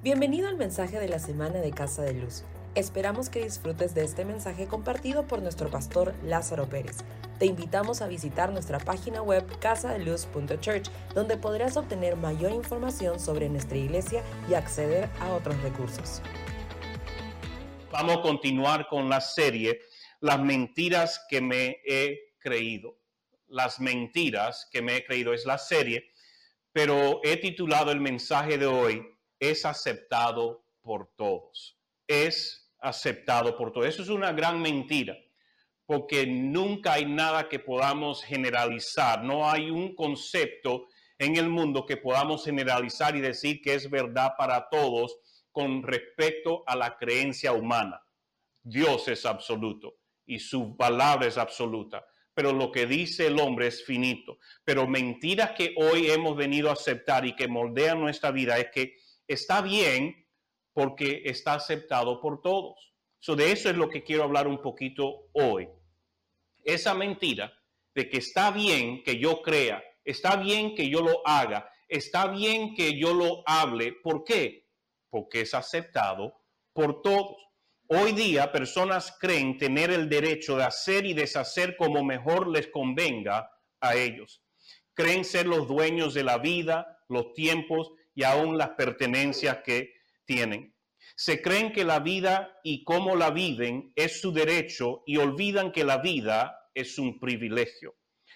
Bienvenido al mensaje de la semana de Casa de Luz. Esperamos que disfrutes de este mensaje compartido por nuestro pastor Lázaro Pérez. Te invitamos a visitar nuestra página web casadeluz.church, donde podrás obtener mayor información sobre nuestra iglesia y acceder a otros recursos. Vamos a continuar con la serie Las mentiras que me he creído. Las mentiras que me he creído es la serie, pero he titulado el mensaje de hoy es aceptado por todos. Es aceptado por todos. Eso es una gran mentira, porque nunca hay nada que podamos generalizar. No hay un concepto en el mundo que podamos generalizar y decir que es verdad para todos con respecto a la creencia humana. Dios es absoluto y su palabra es absoluta, pero lo que dice el hombre es finito. Pero mentiras que hoy hemos venido a aceptar y que moldean nuestra vida es que está bien porque está aceptado por todos. So de eso es lo que quiero hablar un poquito hoy. Esa mentira de que está bien que yo crea, está bien que yo lo haga, está bien que yo lo hable. ¿Por qué? Porque es aceptado por todos. Hoy día personas creen tener el derecho de hacer y deshacer como mejor les convenga a ellos. Creen ser los dueños de la vida, los tiempos y aún las pertenencias que tienen. Se creen que la vida y cómo la viven es su derecho y olvidan que la vida es un privilegio.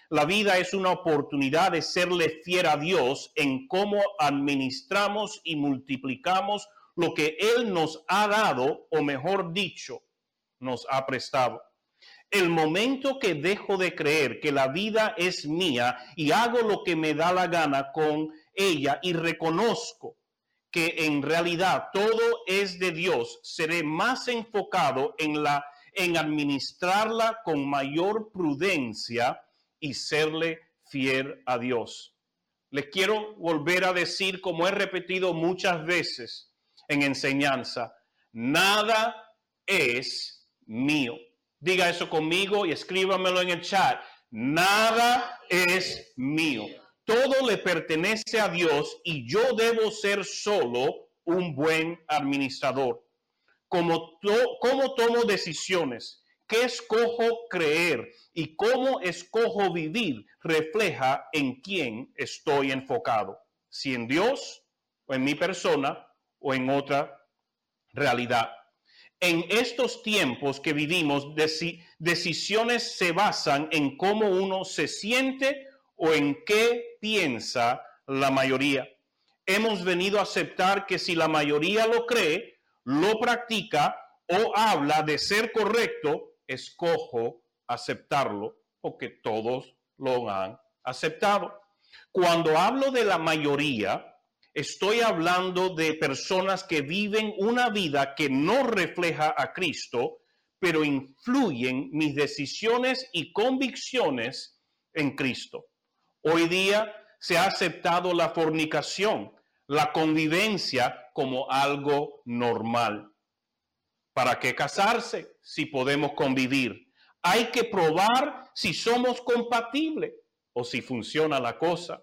La vida es una oportunidad de serle fiel a Dios en cómo administramos y multiplicamos lo que Él nos ha dado, o mejor dicho, nos ha prestado. El momento que dejo de creer que la vida es mía y hago lo que me da la gana con ella y reconozco que en realidad todo es de Dios, seré más enfocado en la en administrarla con mayor prudencia y serle fiel a Dios. Les quiero volver a decir, como he repetido muchas veces en enseñanza, nada es mío. Diga eso conmigo y escríbamelo en el chat. Nada es mío todo le pertenece a Dios y yo debo ser solo un buen administrador. Cómo tomo decisiones, qué escojo creer y cómo escojo vivir refleja en quién estoy enfocado, si en Dios o en mi persona o en otra realidad. En estos tiempos que vivimos, decisiones se basan en cómo uno se siente o en qué piensa la mayoría. Hemos venido a aceptar que si la mayoría lo cree, lo practica o habla de ser correcto, escojo aceptarlo porque todos lo han aceptado. Cuando hablo de la mayoría, estoy hablando de personas que viven una vida que no refleja a Cristo, pero influyen mis decisiones y convicciones en Cristo. Hoy día se ha aceptado la fornicación, la convivencia como algo normal. ¿Para qué casarse si podemos convivir? Hay que probar si somos compatibles o si funciona la cosa.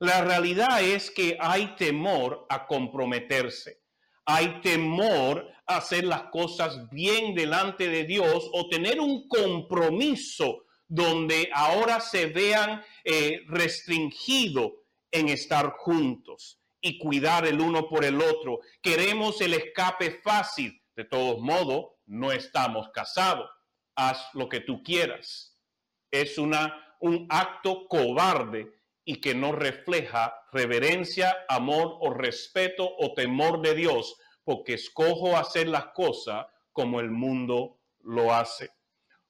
La realidad es que hay temor a comprometerse. Hay temor a hacer las cosas bien delante de Dios o tener un compromiso donde ahora se vean eh, restringidos en estar juntos y cuidar el uno por el otro. Queremos el escape fácil. De todos modos, no estamos casados. Haz lo que tú quieras. Es una, un acto cobarde y que no refleja reverencia, amor o respeto o temor de Dios, porque escojo hacer las cosas como el mundo lo hace.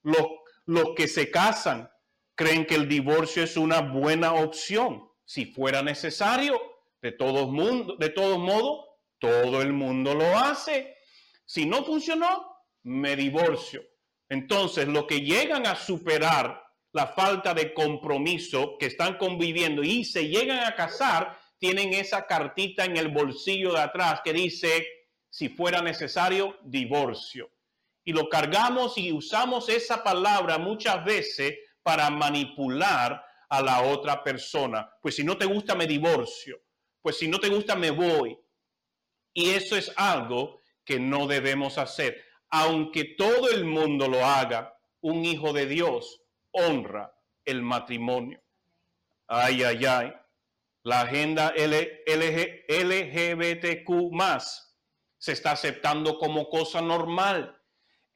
Los los que se casan creen que el divorcio es una buena opción. Si fuera necesario, de todos, mundo, de todos modos, todo el mundo lo hace. Si no funcionó, me divorcio. Entonces, los que llegan a superar la falta de compromiso que están conviviendo y se llegan a casar, tienen esa cartita en el bolsillo de atrás que dice, si fuera necesario, divorcio y lo cargamos y usamos esa palabra muchas veces para manipular a la otra persona. Pues si no te gusta, me divorcio. Pues si no te gusta, me voy. Y eso es algo que no debemos hacer. Aunque todo el mundo lo haga, un hijo de Dios honra el matrimonio. Ay, ay, ay. La agenda LGBTQ más se está aceptando como cosa normal.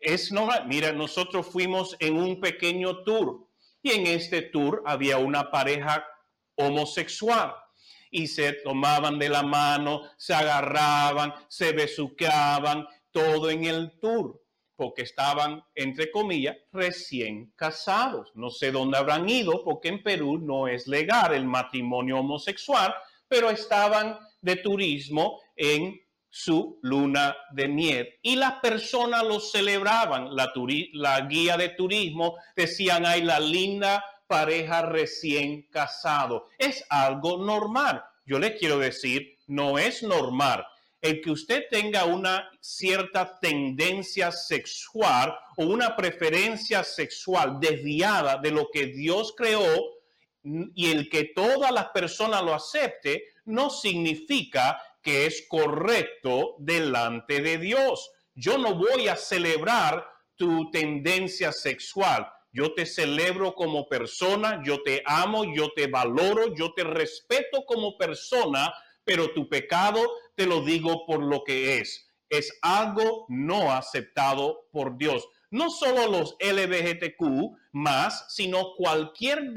Es normal. Mira, nosotros fuimos en un pequeño tour y en este tour había una pareja homosexual y se tomaban de la mano, se agarraban, se besuqueaban, todo en el tour, porque estaban, entre comillas, recién casados. No sé dónde habrán ido, porque en Perú no es legal el matrimonio homosexual, pero estaban de turismo en su luna de miel. Y las personas lo celebraban. La, la guía de turismo decían, ay, la linda pareja recién casado. Es algo normal. Yo le quiero decir, no es normal el que usted tenga una cierta tendencia sexual o una preferencia sexual desviada de lo que Dios creó y el que todas las personas lo acepte, no significa que es correcto delante de Dios. Yo no voy a celebrar tu tendencia sexual. Yo te celebro como persona, yo te amo, yo te valoro, yo te respeto como persona, pero tu pecado te lo digo por lo que es. Es algo no aceptado por Dios. No solo los LGBTQ más, sino cualquier,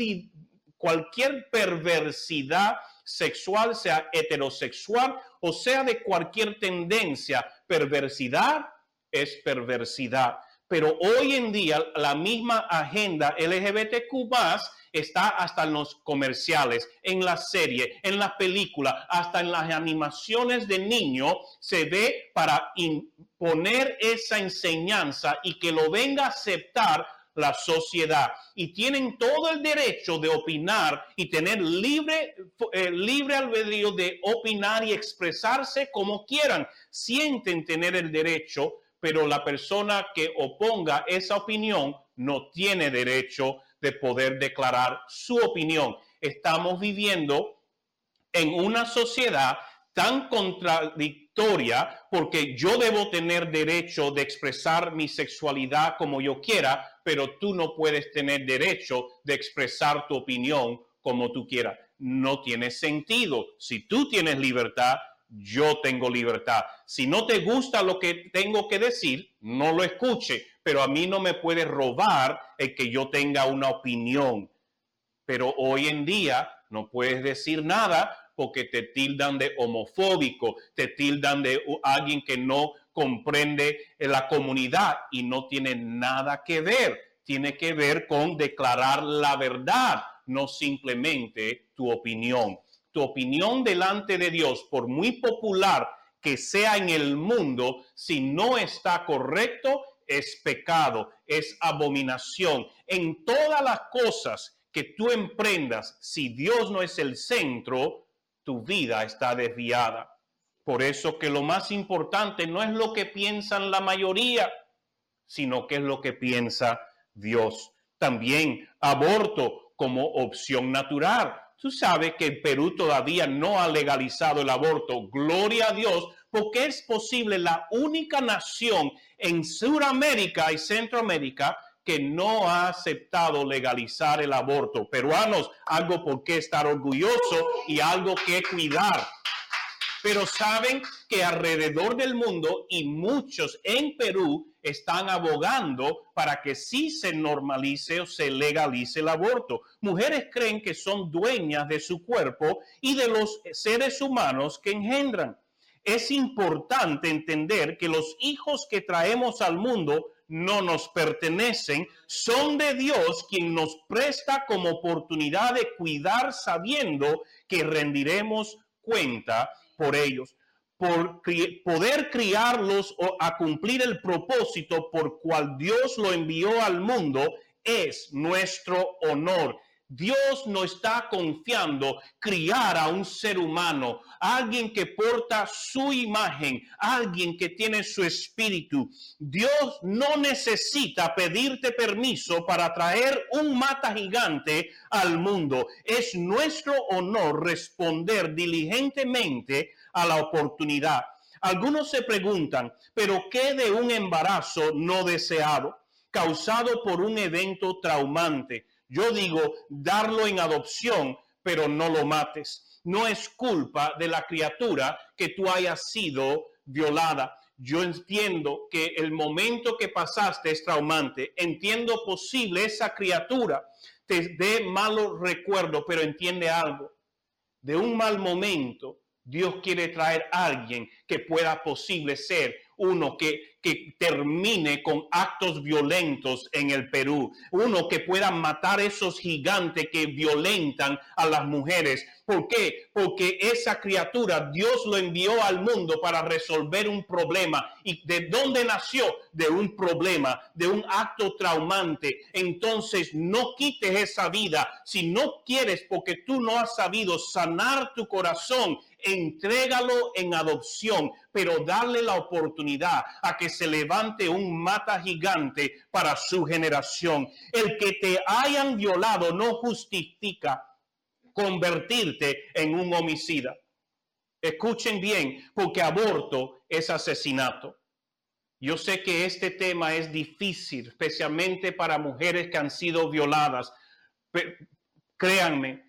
cualquier perversidad sexual, sea heterosexual o sea de cualquier tendencia. Perversidad es perversidad. Pero hoy en día la misma agenda LGBTQ está hasta en los comerciales, en la serie, en la película, hasta en las animaciones de niños, se ve para imponer esa enseñanza y que lo venga a aceptar la sociedad y tienen todo el derecho de opinar y tener libre, eh, libre albedrío de opinar y expresarse como quieran. Sienten tener el derecho pero la persona que oponga esa opinión no tiene derecho de poder declarar su opinión. Estamos viviendo en una sociedad tan contradictoria porque yo debo tener derecho de expresar mi sexualidad como yo quiera, pero tú no puedes tener derecho de expresar tu opinión como tú quieras. No tiene sentido. Si tú tienes libertad, yo tengo libertad. Si no te gusta lo que tengo que decir, no lo escuche, pero a mí no me puede robar el que yo tenga una opinión. Pero hoy en día no puedes decir nada porque te tildan de homofóbico, te tildan de alguien que no comprende la comunidad y no tiene nada que ver. Tiene que ver con declarar la verdad, no simplemente tu opinión tu opinión delante de Dios, por muy popular que sea en el mundo, si no está correcto, es pecado, es abominación. En todas las cosas que tú emprendas, si Dios no es el centro, tu vida está desviada. Por eso que lo más importante no es lo que piensan la mayoría, sino que es lo que piensa Dios. También aborto como opción natural. Tú sabes que Perú todavía no ha legalizado el aborto. Gloria a Dios, porque es posible la única nación en Sudamérica y Centroamérica que no ha aceptado legalizar el aborto. Peruanos, algo por qué estar orgulloso y algo que cuidar. Pero saben que alrededor del mundo y muchos en Perú están abogando para que sí se normalice o se legalice el aborto. Mujeres creen que son dueñas de su cuerpo y de los seres humanos que engendran. Es importante entender que los hijos que traemos al mundo no nos pertenecen, son de Dios quien nos presta como oportunidad de cuidar sabiendo que rendiremos cuenta por ellos por poder criarlos o a cumplir el propósito por cual Dios lo envió al mundo, es nuestro honor. Dios no está confiando criar a un ser humano, alguien que porta su imagen, alguien que tiene su espíritu. Dios no necesita pedirte permiso para traer un mata gigante al mundo. Es nuestro honor responder diligentemente a la oportunidad. Algunos se preguntan, ¿pero qué de un embarazo no deseado, causado por un evento traumante? Yo digo, darlo en adopción, pero no lo mates. No es culpa de la criatura que tú hayas sido violada. Yo entiendo que el momento que pasaste es traumante. Entiendo posible esa criatura te dé malos recuerdos, pero entiende algo. De un mal momento, Dios quiere traer a alguien que pueda posible ser uno que, termine con actos violentos en el Perú, uno que pueda matar esos gigantes que violentan a las mujeres. ¿Por qué? Porque esa criatura Dios lo envió al mundo para resolver un problema. ¿Y de dónde nació? De un problema, de un acto traumante. Entonces no quites esa vida si no quieres porque tú no has sabido sanar tu corazón entrégalo en adopción, pero darle la oportunidad a que se levante un mata gigante para su generación. El que te hayan violado no justifica convertirte en un homicida. Escuchen bien, porque aborto es asesinato. Yo sé que este tema es difícil, especialmente para mujeres que han sido violadas. Pero, créanme,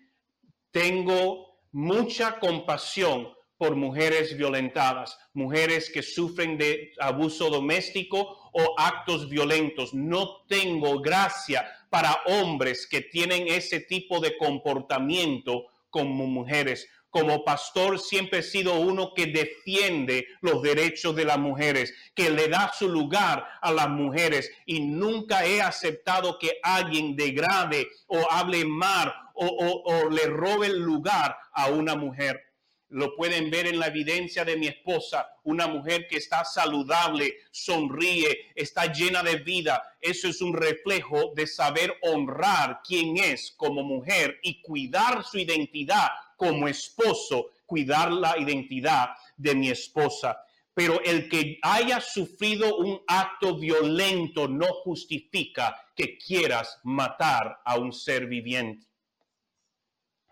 tengo mucha compasión por mujeres violentadas, mujeres que sufren de abuso doméstico o actos violentos. No tengo gracia para hombres que tienen ese tipo de comportamiento como mujeres. Como pastor siempre he sido uno que defiende los derechos de las mujeres, que le da su lugar a las mujeres y nunca he aceptado que alguien degrade o hable mal o, le robe el lugar a una mujer. Lo pueden ver en la evidencia de mi esposa, una mujer que está saludable, sonríe, está llena de vida. Eso es un reflejo de saber honrar quién es como mujer y cuidar su identidad como esposo, cuidar la identidad de mi esposa. Pero el que haya sufrido un acto violento no justifica que quieras matar a un ser viviente.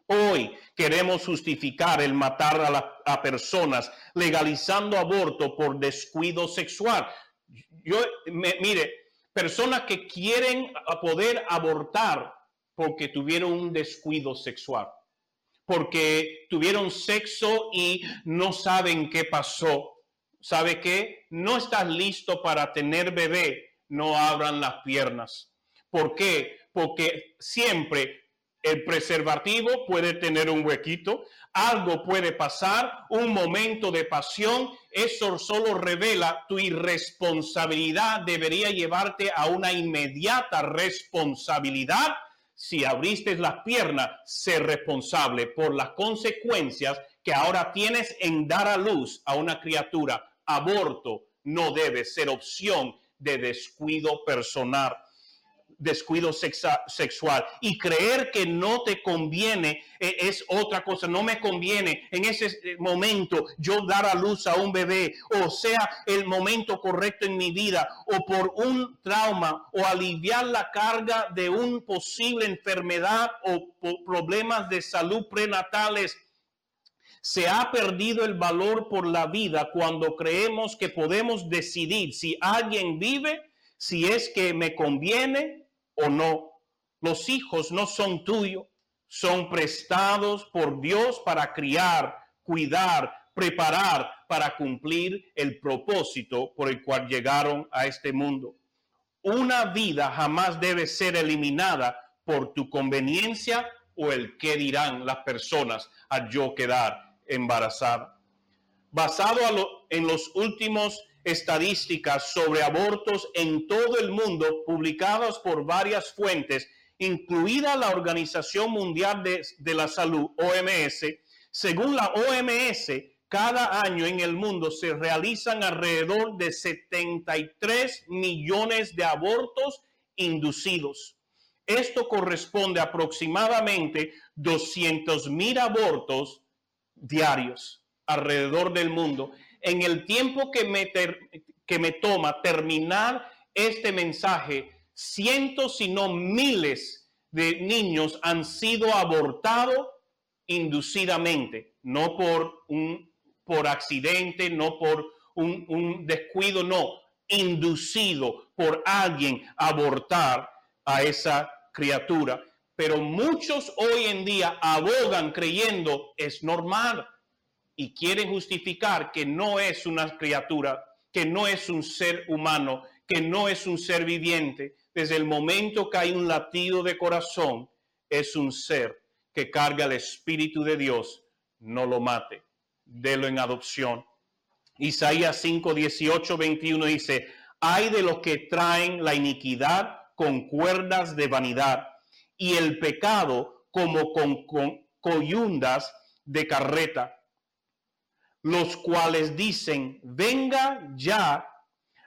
Hoy queremos justificar el matar a, personas legalizando aborto por descuido sexual. Yo, mire, personas que quieren poder abortar porque tuvieron un descuido sexual, porque tuvieron sexo y no saben qué pasó. ¿Sabe qué? No estás listo para tener bebé, no abran las piernas. ¿Por qué? Porque siempre el preservativo puede tener un huequito, algo puede pasar, un momento de pasión, eso solo revela tu irresponsabilidad, debería llevarte a una inmediata responsabilidad. Si abriste las piernas, ser responsable por las consecuencias que ahora tienes en dar a luz a una criatura. Aborto no debe ser opción de descuido personal descuido sexual y creer que no te conviene eh, es otra cosa, no me conviene en ese eh, momento yo dar a luz a un bebé o sea el momento correcto en mi vida o por un trauma o aliviar la carga de un posible enfermedad o problemas de salud prenatales. Se ha perdido el valor por la vida cuando creemos que podemos decidir si alguien vive, si es que me conviene o no. Los hijos no son tuyos, son prestados por Dios para criar, cuidar, preparar para cumplir el propósito por el cual llegaron a este mundo. Una vida jamás debe ser eliminada por tu conveniencia o el que dirán las personas al yo quedar embarazada. Basado en los últimos estadísticas sobre abortos en todo el mundo publicadas por varias fuentes, incluida la Organización Mundial de, la Salud, OMS. Según la OMS, cada año en el mundo se realizan alrededor de 73 millones de abortos inducidos. Esto corresponde a aproximadamente 200 mil abortos diarios alrededor del mundo en el tiempo que me, que me toma terminar este mensaje, cientos, si no miles de niños han sido abortados inducidamente, no por un por accidente, no por un, descuido, no, inducido por alguien a abortar a esa criatura. Pero muchos hoy en día abogan creyendo es normal y quieren justificar que no es una criatura, que no es un ser humano, que no es un ser viviente. Desde el momento que hay un latido de corazón, es un ser que carga el Espíritu de Dios. No lo mate, délo en adopción. Isaías 5, 18, 21 dice, hay de los que traen la iniquidad con cuerdas de vanidad y el pecado como con, coyundas de carreta, los cuales dicen, venga ya,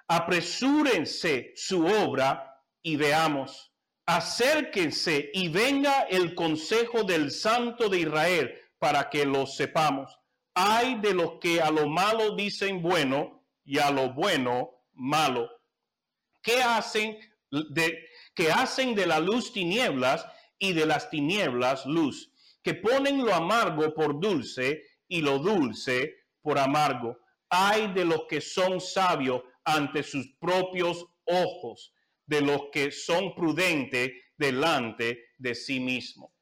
apresúrense su obra y veamos, acérquense y venga el consejo del Santo de Israel para que lo sepamos. Hay de los que a lo malo dicen bueno y a lo bueno malo. ¿Qué hacen de, que hacen de la luz tinieblas y de las tinieblas luz? Que ponen lo amargo por dulce y lo dulce por amargo. Hay de los que son sabios ante sus propios ojos, de los que son prudentes delante de sí mismo.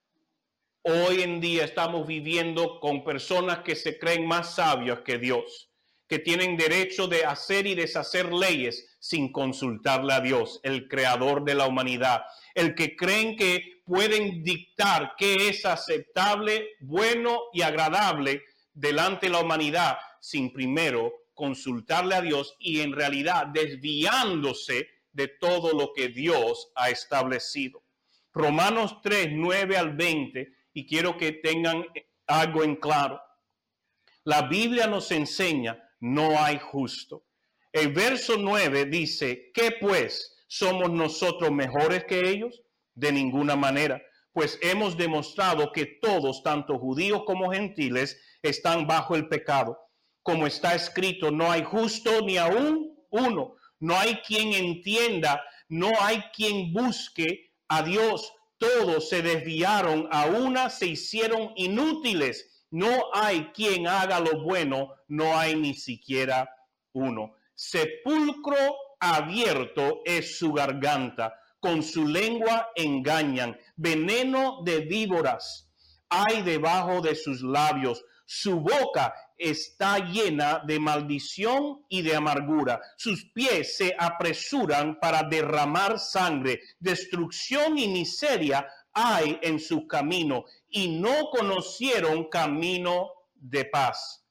Hoy en día estamos viviendo con personas que se creen más sabios que Dios que tienen derecho de hacer y deshacer leyes sin consultarle a Dios, el creador de la humanidad, el que creen que pueden dictar qué es aceptable, bueno y agradable delante de la humanidad sin primero consultarle a Dios y en realidad desviándose de todo lo que Dios ha establecido. Romanos 3, 9 al 20, y quiero que tengan algo en claro. La Biblia nos enseña no hay justo. El verso 9 dice, ¿qué pues? ¿Somos nosotros mejores que ellos? De ninguna manera, pues hemos demostrado que todos, tanto judíos como gentiles, están bajo el pecado. Como está escrito, no hay justo ni aún uno. No hay quien entienda, no hay quien busque a Dios. Todos se desviaron, a una se hicieron inútiles no hay quien haga lo bueno, no hay ni siquiera uno. Sepulcro abierto es su garganta, con su lengua engañan, veneno de víboras hay debajo de sus labios, su boca está llena de maldición y de amargura. Sus pies se apresuran para derramar sangre. Destrucción y miseria hay en su camino y no conocieron camino de paz.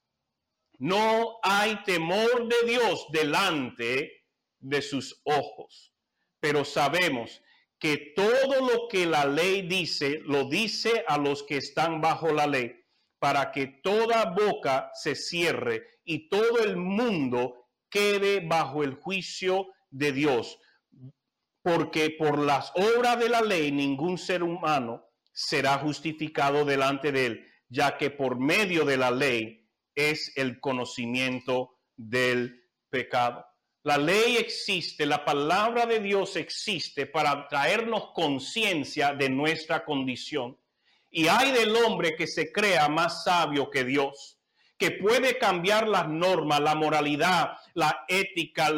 No hay temor de Dios delante de sus ojos, pero sabemos que todo lo que la ley dice, lo dice a los que están bajo la ley, para que toda boca se cierre y todo el mundo quede bajo el juicio de Dios. Porque por las obras de la ley ningún ser humano será justificado delante de él, ya que por medio de la ley es el conocimiento del pecado. La ley existe, la palabra de Dios existe para traernos conciencia de nuestra condición. Y hay del hombre que se crea más sabio que Dios, que puede cambiar las normas, la moralidad, la ética,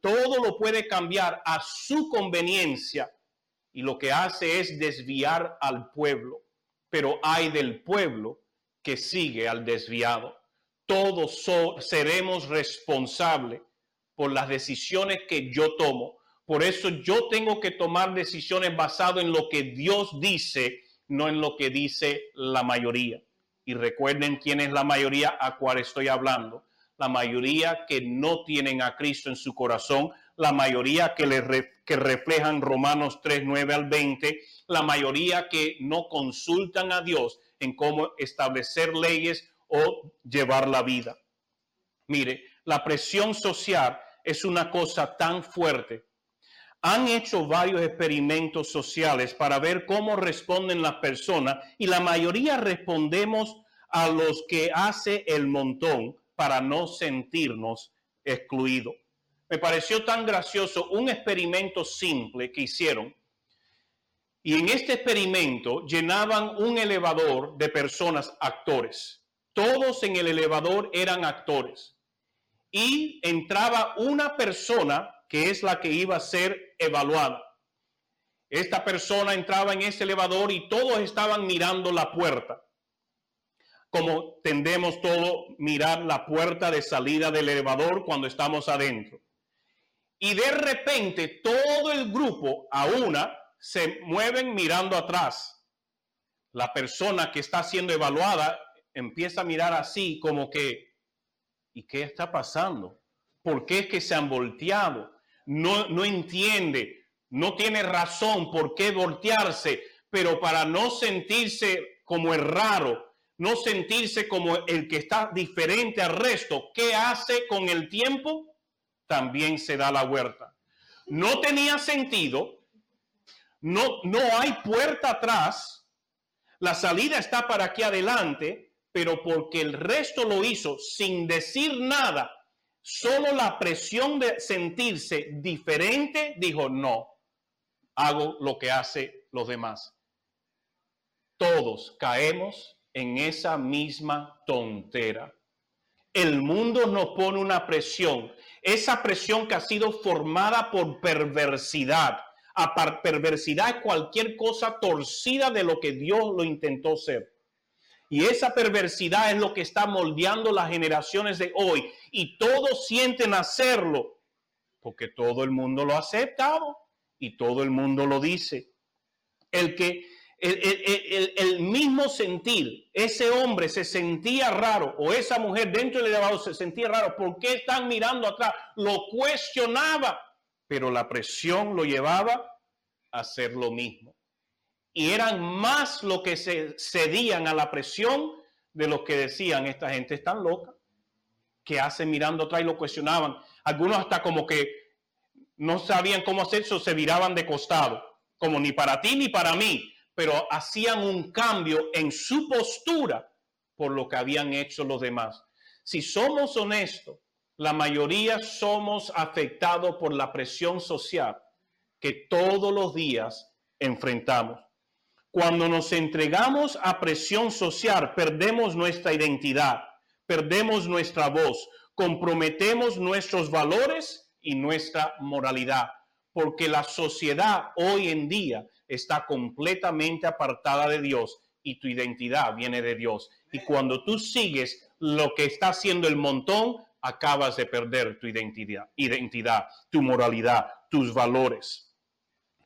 todo lo puede cambiar a su conveniencia y lo que hace es desviar al pueblo, pero hay del pueblo que sigue al desviado. Todos seremos responsables por las decisiones que yo tomo. Por eso yo tengo que tomar decisiones basadas en lo que Dios dice, no en lo que dice la mayoría. Y recuerden quién es la mayoría a cual estoy hablando. La mayoría que no tienen a Cristo en su corazón, la mayoría que, le que reflejan Romanos 3, 9 al 20, la mayoría que no consultan a Dios en cómo establecer leyes o llevar la vida. Mire, la presión social es una cosa tan fuerte. Han hecho varios experimentos sociales para ver cómo responden las personas y la mayoría respondemos a los que hace el montón para no sentirnos excluidos me pareció tan gracioso un experimento simple que hicieron. Y en este experimento llenaban un elevador de personas, actores. Todos en el elevador eran actores. Y entraba una persona que es la que iba a ser evaluada. Esta persona entraba en ese elevador y todos estaban mirando la puerta. Como tendemos todo mirar la puerta de salida del elevador cuando estamos adentro. Y de repente todo el grupo a una se mueven mirando atrás. La persona que está siendo evaluada empieza a mirar así como que, ¿y qué está pasando? ¿Por qué es que se han volteado? No, no entiende, no tiene razón por qué voltearse, pero para no sentirse como el raro, no sentirse como el que está diferente al resto, ¿qué hace con el tiempo? También se da la vuelta. No tenía sentido, no, no hay puerta atrás, la salida está para aquí adelante, pero porque el resto lo hizo sin decir nada, solo la presión de sentirse diferente, dijo, no, hago lo que hace los demás. Todos caemos en esa misma tontera. El mundo nos pone una presión, esa presión que ha sido formada por perversidad. A perversidad es cualquier cosa torcida de lo que Dios lo intentó ser. Y esa perversidad es lo que está moldeando las generaciones de hoy. Y todos sienten hacerlo porque todo el mundo lo ha aceptado y todo el mundo lo dice. El que el, mismo sentir, ese hombre se sentía raro o esa mujer dentro del elevador se sentía raro. ¿Por qué están mirando atrás? Lo cuestionaba, pero la presión lo llevaba a hacer lo mismo y eran más lo que se cedían a la presión de los que decían, esta gente es tan loca, que hacen mirando atrás y lo cuestionaban. Algunos hasta como que no sabían cómo hacer eso, se viraban de costado, como ni para ti ni para mí, pero hacían un cambio en su postura por lo que habían hecho los demás. Si somos honestos, la mayoría somos afectados por la presión social que todos los días enfrentamos. Cuando nos entregamos a presión social, perdemos nuestra identidad, perdemos nuestra voz, comprometemos nuestros valores y nuestra moralidad, porque la sociedad hoy en día está completamente apartada de Dios y tu identidad viene de Dios. Y cuando tú sigues lo que está haciendo el montón, acabas de perder tu identidad, identidad, tu moralidad, tus valores.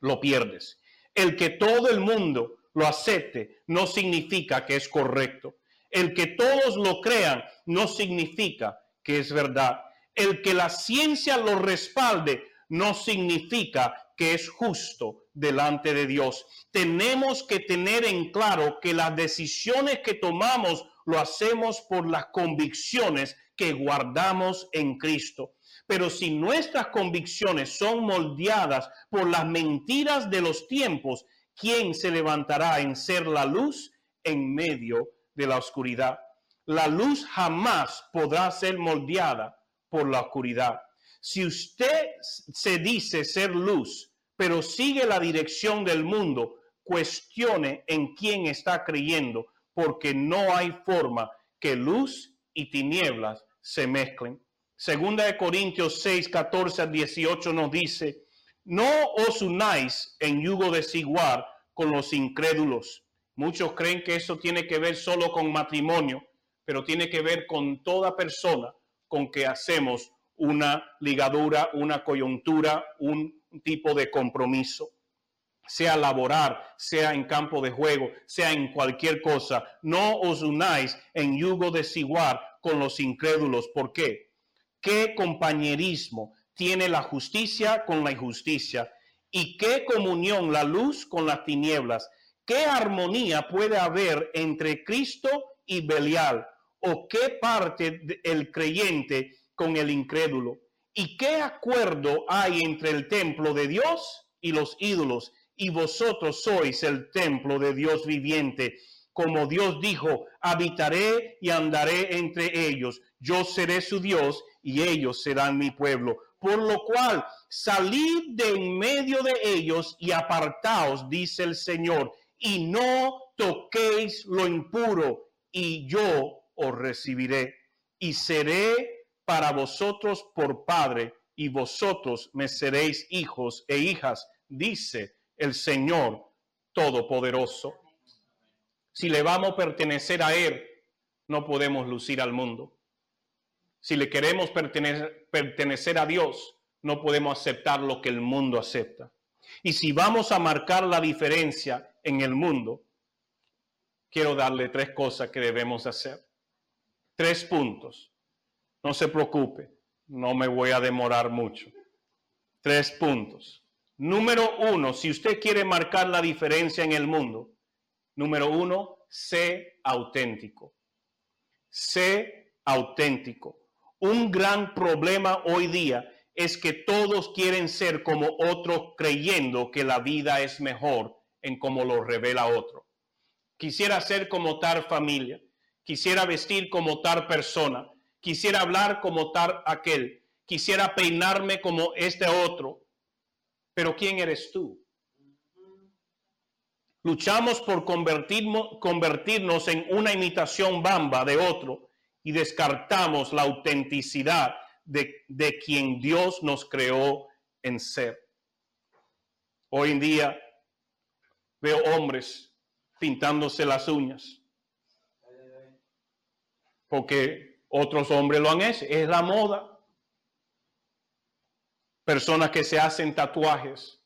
Lo pierdes. El que todo el mundo lo acepte no significa que es correcto. El que todos lo crean no significa que es verdad. El que la ciencia lo respalde no significa que es justo delante de Dios. Tenemos que tener en claro que las decisiones que tomamos lo hacemos por las convicciones que guardamos en Cristo. Pero si nuestras convicciones son moldeadas por las mentiras de los tiempos, ¿quién se levantará en ser la luz en medio de la oscuridad? La luz jamás podrá ser moldeada por la oscuridad. Si usted se dice ser luz, pero sigue la dirección del mundo, cuestione en quién está creyendo, porque no hay forma que luz y tinieblas se mezclen. Segunda de Corintios 6, 14 a 18 nos dice, no os unáis en yugo desigual con los incrédulos. Muchos creen que eso tiene que ver solo con matrimonio, pero tiene que ver con toda persona con que hacemos una ligadura, una coyuntura, un tipo de compromiso, sea laborar, sea en campo de juego, sea en cualquier cosa. No os unáis en yugo desigual con los incrédulos. ¿Por qué? ¿Qué compañerismo tiene la justicia con la injusticia? ¿Y qué comunión la luz con las tinieblas? ¿Qué armonía puede haber entre Cristo y Belial? ¿O qué parte el creyente con el incrédulo? ¿Y qué acuerdo hay entre el templo de Dios y los ídolos? Y vosotros sois el templo de Dios viviente. Como Dios dijo, habitaré y andaré entre ellos. Yo seré su Dios y ellos serán mi pueblo por lo cual salid de en medio de ellos y apartaos, dice el Señor, y no toquéis lo impuro, y yo os recibiré y seré para vosotros por Padre y vosotros me seréis hijos e hijas, dice el Señor Todopoderoso. Si le vamos a pertenecer a Él, no podemos lucir al mundo. Si le queremos pertenecer, a Dios, no podemos aceptar lo que el mundo acepta. Y si vamos a marcar la diferencia en el mundo, quiero darle tres cosas que debemos hacer. Tres puntos. No se preocupe, no me voy a demorar mucho. Tres puntos. Número uno, si usted quiere marcar la diferencia en el mundo, número uno, sé auténtico. Sé auténtico. Un gran problema hoy día es que todos quieren ser como otro creyendo que la vida es mejor en como lo revela otro. Quisiera ser como tal familia, quisiera vestir como tal persona, quisiera hablar como tal aquel, quisiera peinarme como este otro. Pero ¿quién eres tú? Luchamos por convertirnos en una imitación bamba de otro y descartamos la autenticidad de, quien Dios nos creó en ser. Hoy en día veo hombres pintándose las uñas porque otros hombres lo han hecho. Es la moda. Personas que se hacen tatuajes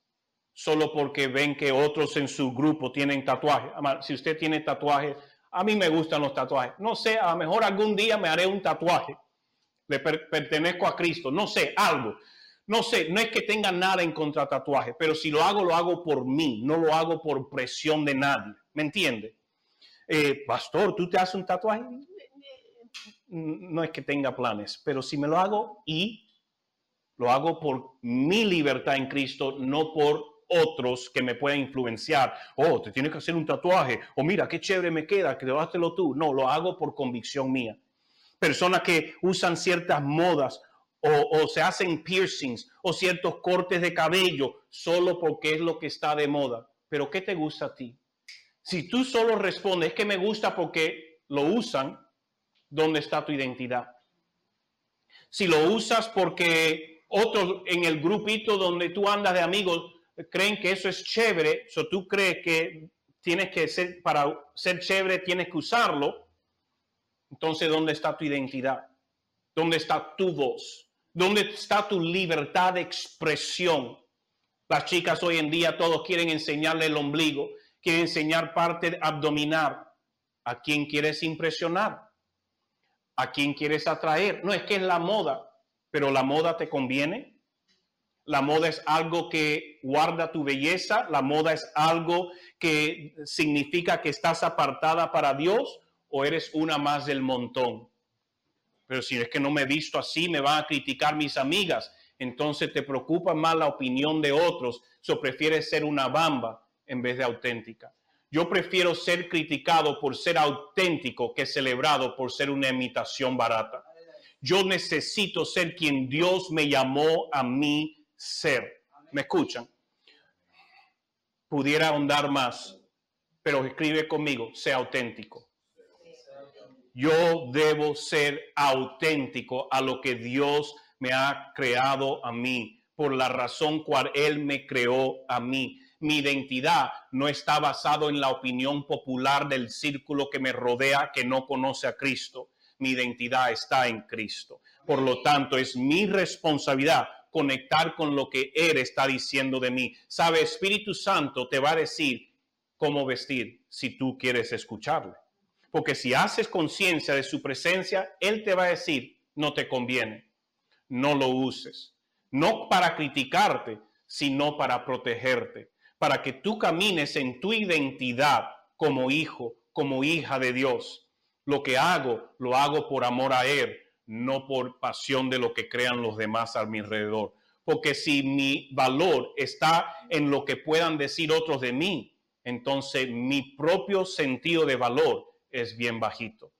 solo porque ven que otros en su grupo tienen tatuajes. Si usted tiene tatuajes, a mí me gustan los tatuajes. No sé, a lo mejor algún día me haré un tatuaje le pertenezco a Cristo, no sé, algo. No sé, no es que tenga nada en contra tatuaje, pero si lo hago, lo hago por mí, no lo hago por presión de nadie. ¿Me entiende? Eh, pastor, ¿tú te haces un tatuaje? No es que tenga planes, pero si me lo hago y lo hago por mi libertad en Cristo, no por otros que me puedan influenciar. Oh, te tienes que hacer un tatuaje. O mira, qué chévere me queda, que lo tú. No, lo hago por convicción mía personas que usan ciertas modas o, se hacen piercings o ciertos cortes de cabello solo porque es lo que está de moda. Pero ¿qué te gusta a ti? Si tú solo respondes, es que me gusta porque lo usan, ¿dónde está tu identidad? Si lo usas porque otros en el grupito donde tú andas de amigos creen que eso es chévere, o tú crees que tienes que ser, para ser chévere tienes que usarlo, entonces, ¿dónde está tu identidad? ¿Dónde está tu voz? ¿Dónde está tu libertad de expresión? Las chicas hoy en día todos quieren enseñarle el ombligo, quieren enseñar parte abdominal. ¿A quién quieres impresionar? ¿A quién quieres atraer? No es que es la moda, pero la moda te conviene. La moda es algo que guarda tu belleza. La moda es algo que significa que estás apartada para Dios o eres una más del montón. Pero si es que no me he visto así, me van a criticar mis amigas. Entonces te preocupa más la opinión de otros. O prefieres ser una bamba en vez de auténtica. Yo prefiero ser criticado por ser auténtico que celebrado por ser una imitación barata. Yo necesito ser quien Dios me llamó a mí ser. ¿Me escuchan? Pudiera ahondar más, pero escribe conmigo, sea auténtico yo debo ser auténtico a lo que Dios me ha creado a mí, por la razón cual Él me creó a mí. Mi identidad no está basado en la opinión popular del círculo que me rodea que no conoce a Cristo. Mi identidad está en Cristo. Por lo tanto, es mi responsabilidad conectar con lo que Él está diciendo de mí. Sabe, Espíritu Santo te va a decir cómo vestir si tú quieres escucharle. Porque si haces conciencia de su presencia, Él te va a decir, no te conviene, no lo uses. No para criticarte, sino para protegerte, para que tú camines en tu identidad como hijo, como hija de Dios. Lo que hago, lo hago por amor a Él, no por pasión de lo que crean los demás a mi alrededor. Porque si mi valor está en lo que puedan decir otros de mí, entonces mi propio sentido de valor es bien bajito.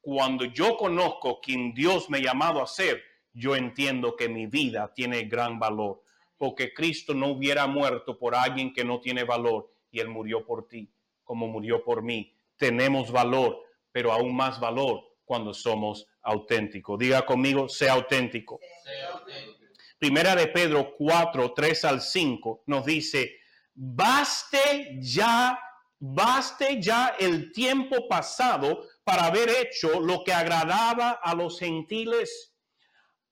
Cuando yo conozco quien Dios me ha llamado a ser, yo entiendo que mi vida tiene gran valor, porque Cristo no hubiera muerto por alguien que no tiene valor y Él murió por ti, como murió por mí. Tenemos valor, pero aún más valor cuando somos auténticos. Diga conmigo, sea auténtico. Primera de Pedro 4, 3 al 5 nos dice, baste ya, baste ya el tiempo pasado para haber hecho lo que agradaba a los gentiles,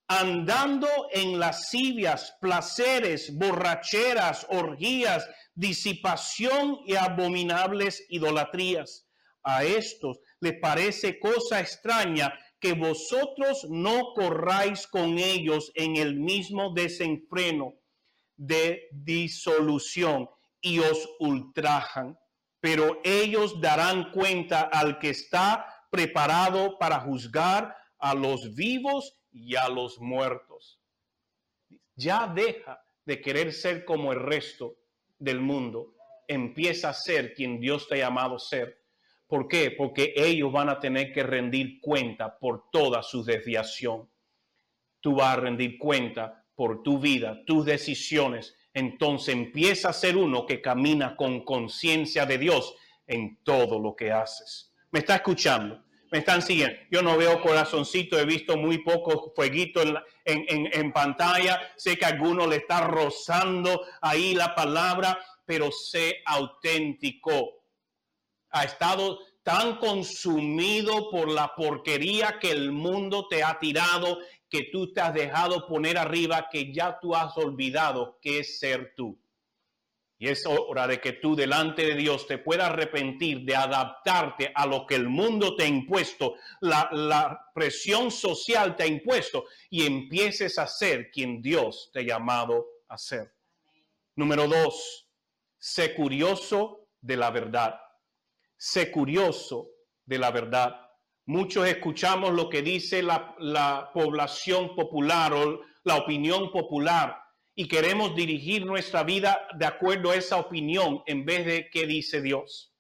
andando en lascivias, placeres, borracheras, orgías, disipación y abominables idolatrías. A estos les parece cosa extraña que vosotros no corráis con ellos en el mismo desenfreno de disolución y os ultrajan, pero ellos darán cuenta al que está preparado para juzgar a los vivos y a los muertos. Ya deja de querer ser como el resto del mundo, empieza a ser quien Dios te ha llamado a ser. ¿Por qué? Porque ellos van a tener que rendir cuenta por toda su desviación. Tú vas a rendir cuenta por tu vida, tus decisiones. Entonces empieza a ser uno que camina con conciencia de Dios en todo lo que haces. ¿Me está escuchando? ¿Me están siguiendo? Yo no veo corazoncito, he visto muy poco fueguito en, en, en, pantalla. Sé que alguno le está rozando ahí la palabra, pero sé auténtico ha estado tan consumido por la porquería que el mundo te ha tirado, que tú te has dejado poner arriba, que ya tú has olvidado qué es ser tú. Y es hora de que tú delante de Dios te puedas arrepentir de adaptarte a lo que el mundo te ha impuesto, la, la, presión social te ha impuesto y empieces a ser quien Dios te ha llamado a ser. Número dos, sé curioso de la verdad sé curioso de la verdad. Muchos escuchamos lo que dice la, población popular o la opinión popular y queremos dirigir nuestra vida de acuerdo a esa opinión en vez de qué dice Dios.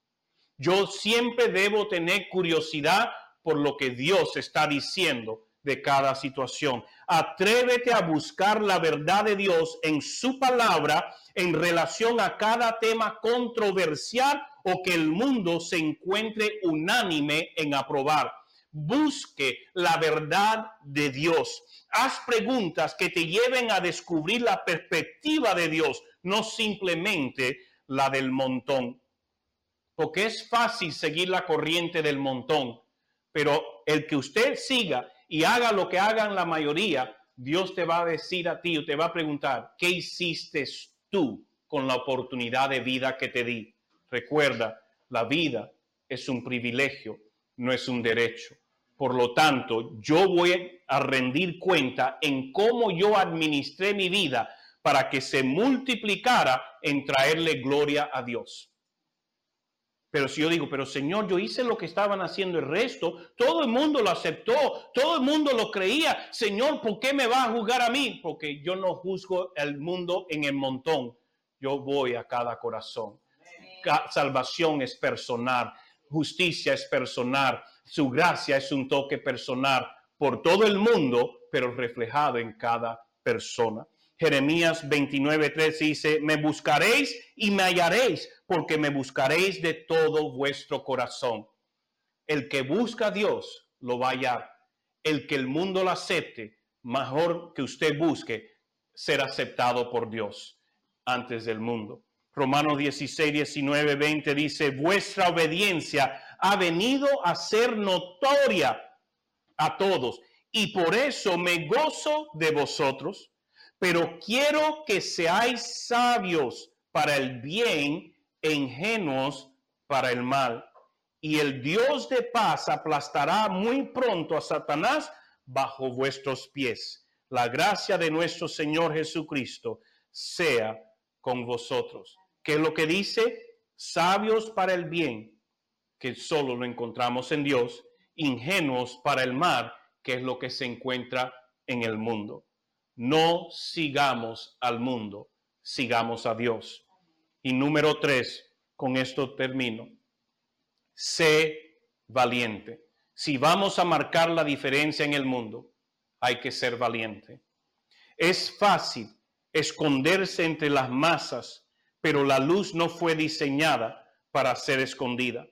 Yo siempre debo tener curiosidad por lo que Dios está diciendo de cada situación. Atrévete a buscar la verdad de Dios en su palabra en relación a cada tema controversial o que el mundo se encuentre unánime en aprobar. Busque la verdad de Dios. Haz preguntas que te lleven a descubrir la perspectiva de Dios, no simplemente la del montón. Porque es fácil seguir la corriente del montón, pero el que usted siga y haga lo que hagan la mayoría, Dios te va a decir a ti o te va a preguntar, ¿qué hiciste tú con la oportunidad de vida que te di? Recuerda, la vida es un privilegio, no es un derecho. Por lo tanto, yo voy a rendir cuenta en cómo yo administré mi vida para que se multiplicara en traerle gloria a Dios. Pero si yo digo, pero Señor, yo hice lo que estaban haciendo el resto, todo el mundo lo aceptó, todo el mundo lo creía. Señor, ¿por qué me va a juzgar a mí? Porque yo no juzgo el mundo en el montón, yo voy a cada corazón. Salvación es personal, justicia es personal, su gracia es un toque personal por todo el mundo, pero reflejado en cada persona. Jeremías 29:3 dice, me buscaréis y me hallaréis, porque me buscaréis de todo vuestro corazón. El que busca a Dios lo va a hallar. El que el mundo lo acepte, mejor que usted busque ser aceptado por Dios antes del mundo. Romanos 16, 19, 20 dice, vuestra obediencia ha venido a ser notoria a todos y por eso me gozo de vosotros pero quiero que seáis sabios para el bien e ingenuos para el mal. Y el Dios de paz aplastará muy pronto a Satanás bajo vuestros pies. La gracia de nuestro Señor Jesucristo sea con vosotros. ¿Qué es lo que dice? Sabios para el bien, que solo lo encontramos en Dios, ingenuos para el mal, que es lo que se encuentra en el mundo. No sigamos al mundo, sigamos a Dios. Y número tres, con esto termino. Sé valiente. Si vamos a marcar la diferencia en el mundo, hay que ser valiente. Es fácil esconderse entre las masas, pero la luz no fue diseñada para ser escondida.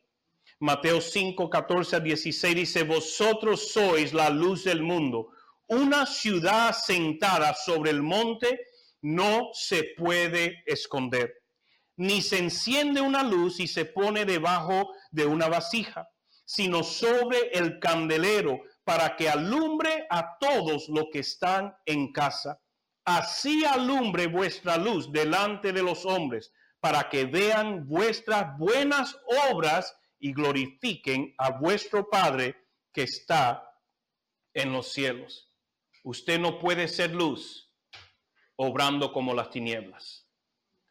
Mateo 5, 14 a 16 dice, vosotros sois la luz del mundo. Una ciudad sentada sobre el monte no se puede esconder, ni se enciende una luz y se pone debajo de una vasija, sino sobre el candelero para que alumbre a todos los que están en casa. Así alumbre vuestra luz delante de los hombres, para que vean vuestras buenas obras y glorifiquen a vuestro Padre que está en los cielos. Usted no puede ser luz obrando como las tinieblas.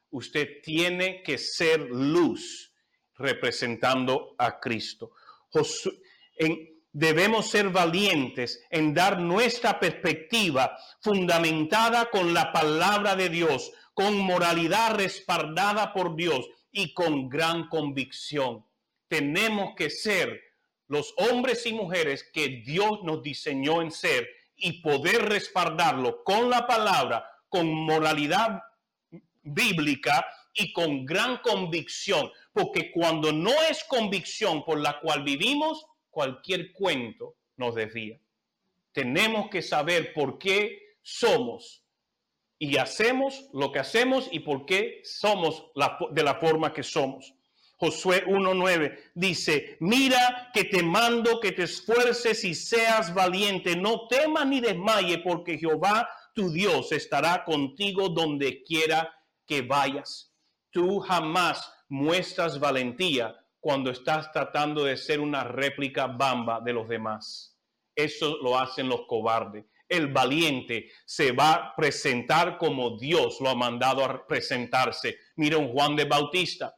Usted tiene que ser luz representando a Cristo. debemos ser valientes en dar nuestra perspectiva fundamentada con la palabra de Dios, con moralidad respaldada por Dios y con gran convicción tenemos que ser los hombres y mujeres que Dios nos diseñó en ser y poder respaldarlo con la palabra, con moralidad bíblica y con gran convicción, porque cuando no es convicción por la cual vivimos, cualquier cuento nos desvía. Tenemos que saber por qué somos y hacemos lo que hacemos y por qué somos de la forma que somos. Josué 1.9 dice, mira que te mando que te esfuerces y seas valiente, no temas ni desmaye, porque Jehová tu Dios estará contigo donde quiera que vayas. Tú jamás muestras valentía cuando estás tratando de ser una réplica bamba de los demás. Eso lo hacen los cobardes. El valiente se va a presentar como Dios lo ha mandado a presentarse. Mira un Juan de Bautista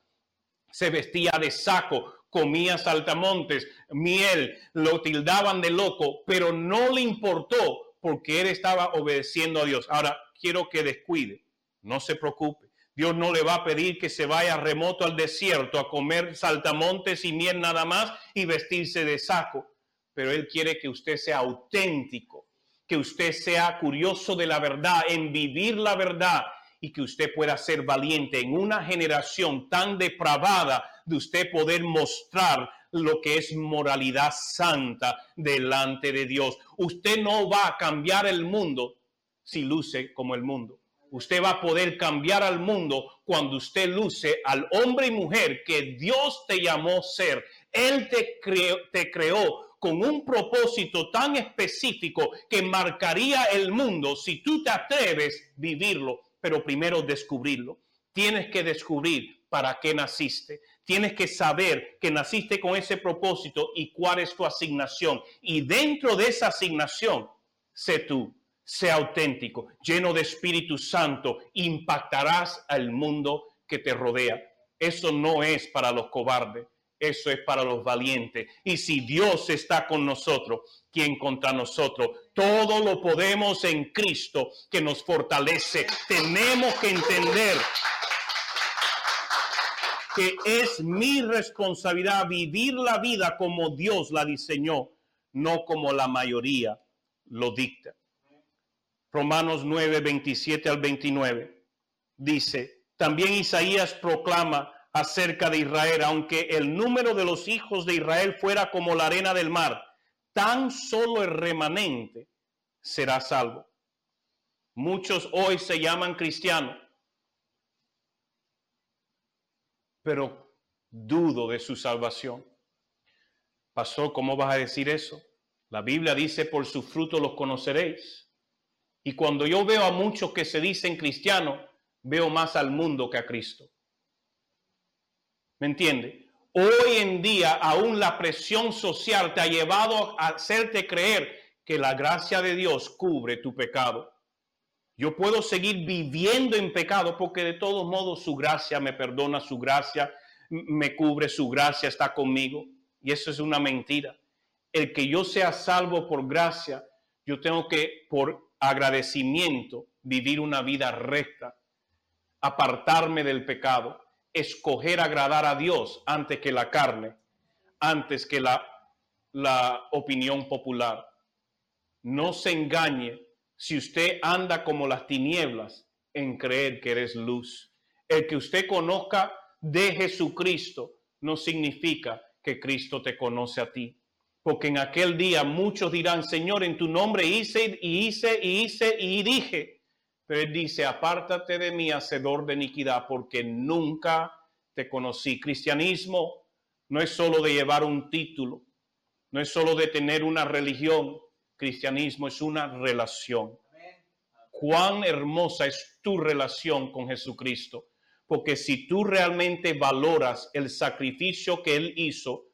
se vestía de saco, comía saltamontes, miel, lo tildaban de loco, pero no le importó porque él estaba obedeciendo a Dios. Ahora, quiero que descuide, no se preocupe. Dios no le va a pedir que se vaya remoto al desierto a comer saltamontes y miel nada más y vestirse de saco, pero Él quiere que usted sea auténtico, que usted sea curioso de la verdad, en vivir la verdad y que usted pueda ser valiente en una generación tan depravada de usted poder mostrar lo que es moralidad santa delante de Dios. Usted no va a cambiar el mundo si luce como el mundo. Usted va a poder cambiar al mundo cuando usted luce al hombre y mujer que Dios te llamó ser. Él te creó, te creó con un propósito tan específico que marcaría el mundo si tú te atreves a vivirlo pero primero descubrirlo. Tienes que descubrir para qué naciste. Tienes que saber que naciste con ese propósito y cuál es tu asignación. Y dentro de esa asignación, sé tú, sé auténtico, lleno de Espíritu Santo, impactarás al mundo que te rodea. Eso no es para los cobardes, eso es para los valientes. Y si Dios está con nosotros, ¿quién contra nosotros? Todo lo podemos en Cristo que nos fortalece. Tenemos que entender que es mi responsabilidad vivir la vida como Dios la diseñó, no como la mayoría lo dicta. Romanos 9, 27 al 29 dice, también Isaías proclama acerca de Israel, aunque el número de los hijos de Israel fuera como la arena del mar, tan solo el remanente será salvo. Muchos hoy se llaman cristianos, pero dudo de su salvación. Pastor, ¿cómo vas a decir eso? La Biblia dice, por su fruto los conoceréis. Y cuando yo veo a muchos que se dicen cristianos, veo más al mundo que a Cristo. ¿Me entiende? Hoy en día aún la presión social te ha llevado a hacerte creer que la gracia de Dios cubre tu pecado. Yo puedo seguir viviendo en pecado porque de todos modos su gracia me perdona, su gracia me cubre, su gracia está conmigo. Y eso es una mentira. El que yo sea salvo por gracia, yo tengo que, por agradecimiento, vivir una vida recta, apartarme del pecado escoger agradar a Dios antes que la carne, antes que la, la opinión popular. No se engañe si usted anda como las tinieblas en creer que eres luz. El que usted conozca de Jesucristo no significa que Cristo te conoce a ti. Porque en aquel día muchos dirán, Señor, en tu nombre hice y hice y hice y dije. Pero él dice, apártate de mí, hacedor de iniquidad, porque nunca te conocí. Cristianismo no es solo de llevar un título, no es solo de tener una religión. Cristianismo es una relación. Cuán hermosa es tu relación con Jesucristo. Porque si tú realmente valoras el sacrificio que Él hizo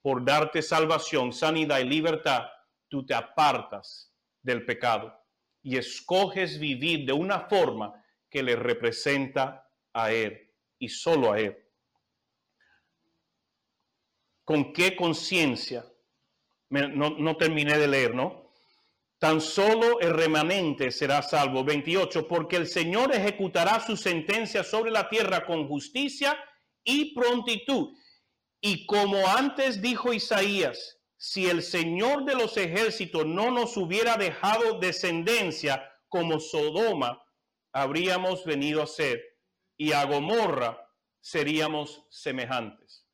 por darte salvación, sanidad y libertad, tú te apartas del pecado y escoges vivir de una forma que le representa a Él y solo a Él. ¿Con qué conciencia? No, terminé de leer, ¿no? Tan solo el remanente será salvo. 28. Porque el Señor ejecutará su sentencia sobre la tierra con justicia y prontitud. Y como antes dijo Isaías, si el Señor de los ejércitos no nos hubiera dejado descendencia como Sodoma, habríamos venido a ser, y a Gomorra seríamos semejantes.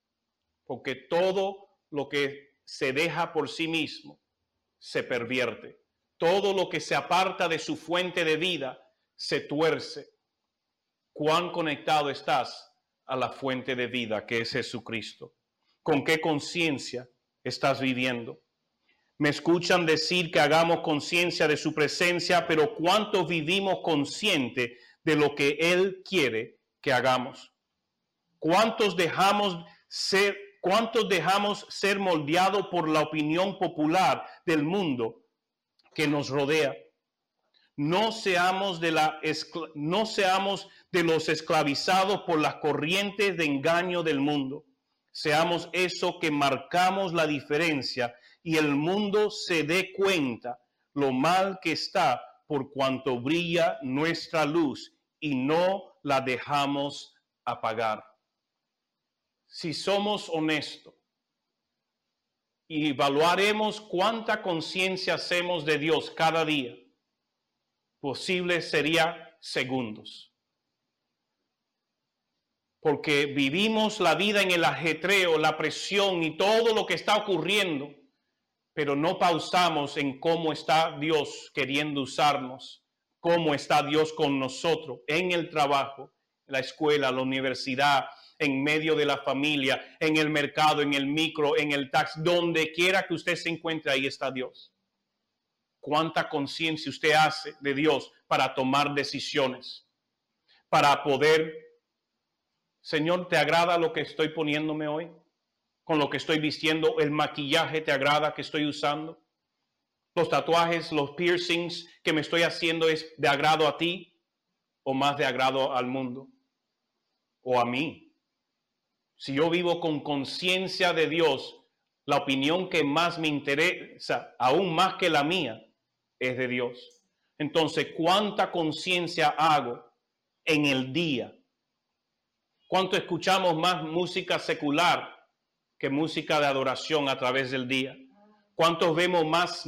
Porque todo lo que se deja por sí mismo se pervierte. Todo lo que se aparta de su fuente de vida se tuerce. ¿Cuán conectado estás a la fuente de vida que es Jesucristo? ¿Con qué conciencia? Estás viviendo. Me escuchan decir que hagamos conciencia de su presencia, pero ¿cuánto vivimos consciente de lo que Él quiere que hagamos? ¿Cuántos dejamos ser, cuántos dejamos ser moldeados por la opinión popular del mundo que nos rodea? No seamos de la no seamos de los esclavizados por las corrientes de engaño del mundo seamos eso que marcamos la diferencia y el mundo se dé cuenta lo mal que está por cuanto brilla nuestra luz y no la dejamos apagar. Si somos honestos y evaluaremos cuánta conciencia hacemos de Dios cada día, posible sería segundos porque vivimos la vida en el ajetreo, la presión y todo lo que está ocurriendo, pero no pausamos en cómo está Dios queriendo usarnos, cómo está Dios con nosotros en el trabajo, la escuela, la universidad, en medio de la familia, en el mercado, en el micro, en el taxi, donde quiera que usted se encuentre, ahí está Dios. ¿Cuánta conciencia usted hace de Dios para tomar decisiones, para poder Señor, ¿te agrada lo que estoy poniéndome hoy? Con lo que estoy vistiendo, el maquillaje te agrada que estoy usando. Los tatuajes, los piercings que me estoy haciendo es de agrado a ti o más de agrado al mundo o a mí. Si yo vivo con conciencia de Dios, la opinión que más me interesa, aún más que la mía, es de Dios. Entonces, ¿cuánta conciencia hago en el día ¿Cuánto escuchamos más música secular que música de adoración a través del día? ¿Cuántos vemos más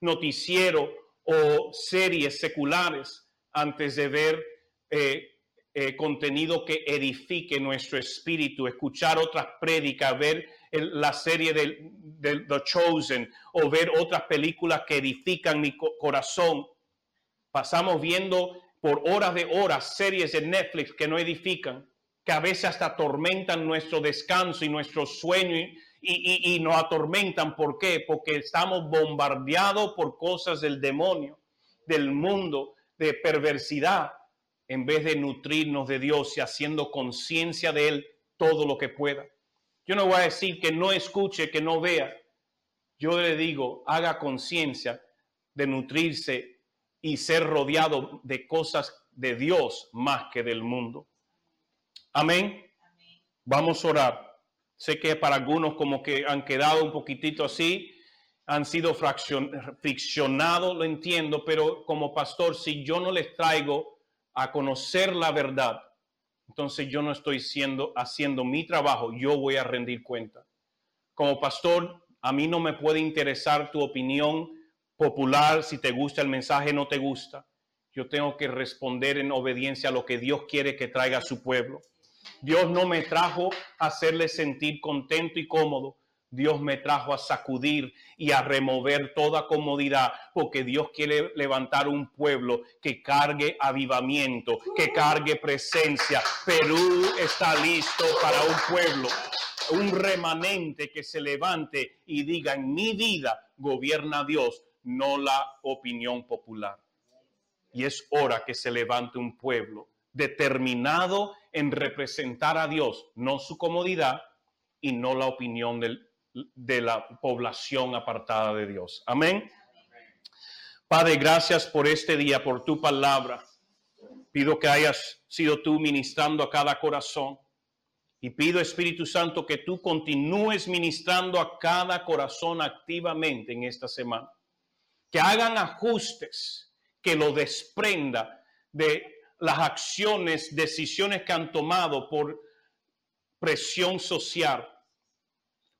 noticiero o series seculares antes de ver eh, eh, contenido que edifique nuestro espíritu, escuchar otras prédicas, ver la serie de, The Chosen o ver otras películas que edifican mi corazón? Pasamos viendo por horas de horas series de Netflix que no edifican que a veces hasta atormentan nuestro descanso y nuestro sueño y, nos atormentan. ¿Por qué? Porque estamos bombardeados por cosas del demonio, del mundo, de perversidad, en vez de nutrirnos de Dios y haciendo conciencia de Él todo lo que pueda. Yo no voy a decir que no escuche, que no vea. Yo le digo, haga conciencia de nutrirse y ser rodeado de cosas de Dios más que del mundo. Amén. Vamos a orar. Sé que para algunos como que han quedado un poquitito así, han sido friccionados, lo entiendo, pero como pastor, si yo no les traigo a conocer la verdad, entonces yo no estoy siendo, haciendo mi trabajo, yo voy a rendir cuenta. Como pastor, a mí no me puede interesar tu opinión popular, si te gusta el mensaje, no te gusta. Yo tengo que responder en obediencia a lo que Dios quiere que traiga a su pueblo. Dios no me trajo a hacerle sentir contento y cómodo. Dios me trajo a sacudir y a remover toda comodidad, porque Dios quiere levantar un pueblo que cargue avivamiento, que cargue presencia. Perú está listo para un pueblo, un remanente que se levante y diga, en mi vida gobierna Dios, no la opinión popular. Y es hora que se levante un pueblo determinado en representar a Dios, no su comodidad y no la opinión de la población apartada de Dios. Amén. Padre, gracias por este día, por tu palabra. Pido que hayas sido tú ministrando a cada corazón. Y pido, Espíritu Santo, que tú continúes ministrando a cada corazón activamente en esta semana. Que hagan ajustes, que lo desprenda de las acciones, decisiones que han tomado por presión social,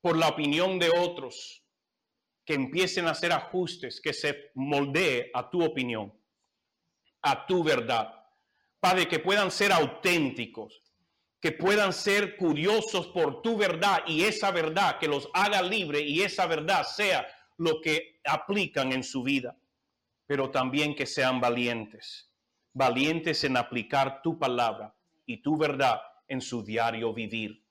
por la opinión de otros, que empiecen a hacer ajustes, que se moldee a tu opinión, a tu verdad. Padre, que puedan ser auténticos, que puedan ser curiosos por tu verdad y esa verdad que los haga libre y esa verdad sea lo que aplican en su vida, pero también que sean valientes, valientes en aplicar tu palabra y tu verdad en su diario vivir.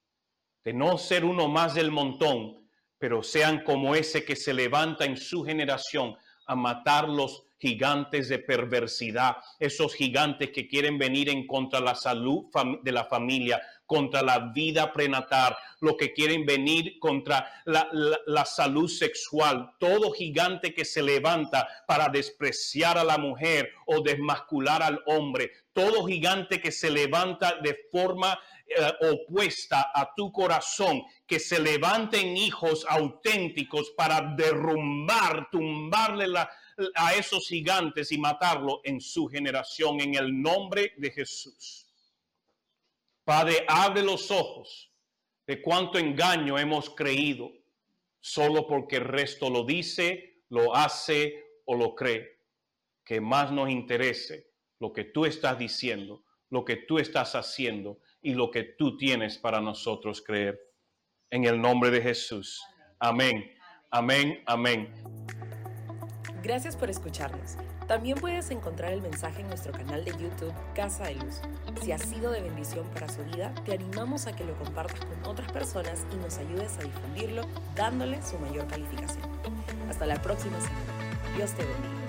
De no ser uno más del montón, pero sean como ese que se levanta en su generación a matar los gigantes de perversidad, esos gigantes que quieren venir en contra de la salud de la familia, contra la vida prenatal, lo que quieren venir contra la, la, salud sexual, todo gigante que se levanta para despreciar a la mujer o desmascular al hombre, todo gigante que se levanta de forma eh, opuesta a tu corazón, que se levanten hijos auténticos para derrumbar, tumbarle la, a esos gigantes y matarlo en su generación, en el nombre de Jesús. Padre, abre los ojos de cuánto engaño hemos creído solo porque el resto lo dice, lo hace o lo cree. Que más nos interese lo que tú estás diciendo, lo que tú estás haciendo y lo que tú tienes para nosotros creer. En el nombre de Jesús. Amén. Amén. Amén. Gracias por escucharnos. También puedes encontrar el mensaje en nuestro canal de YouTube Casa de Luz. Si ha sido de bendición para su vida, te animamos a que lo compartas con otras personas y nos ayudes a difundirlo dándole su mayor calificación. Hasta la próxima semana. Dios te bendiga.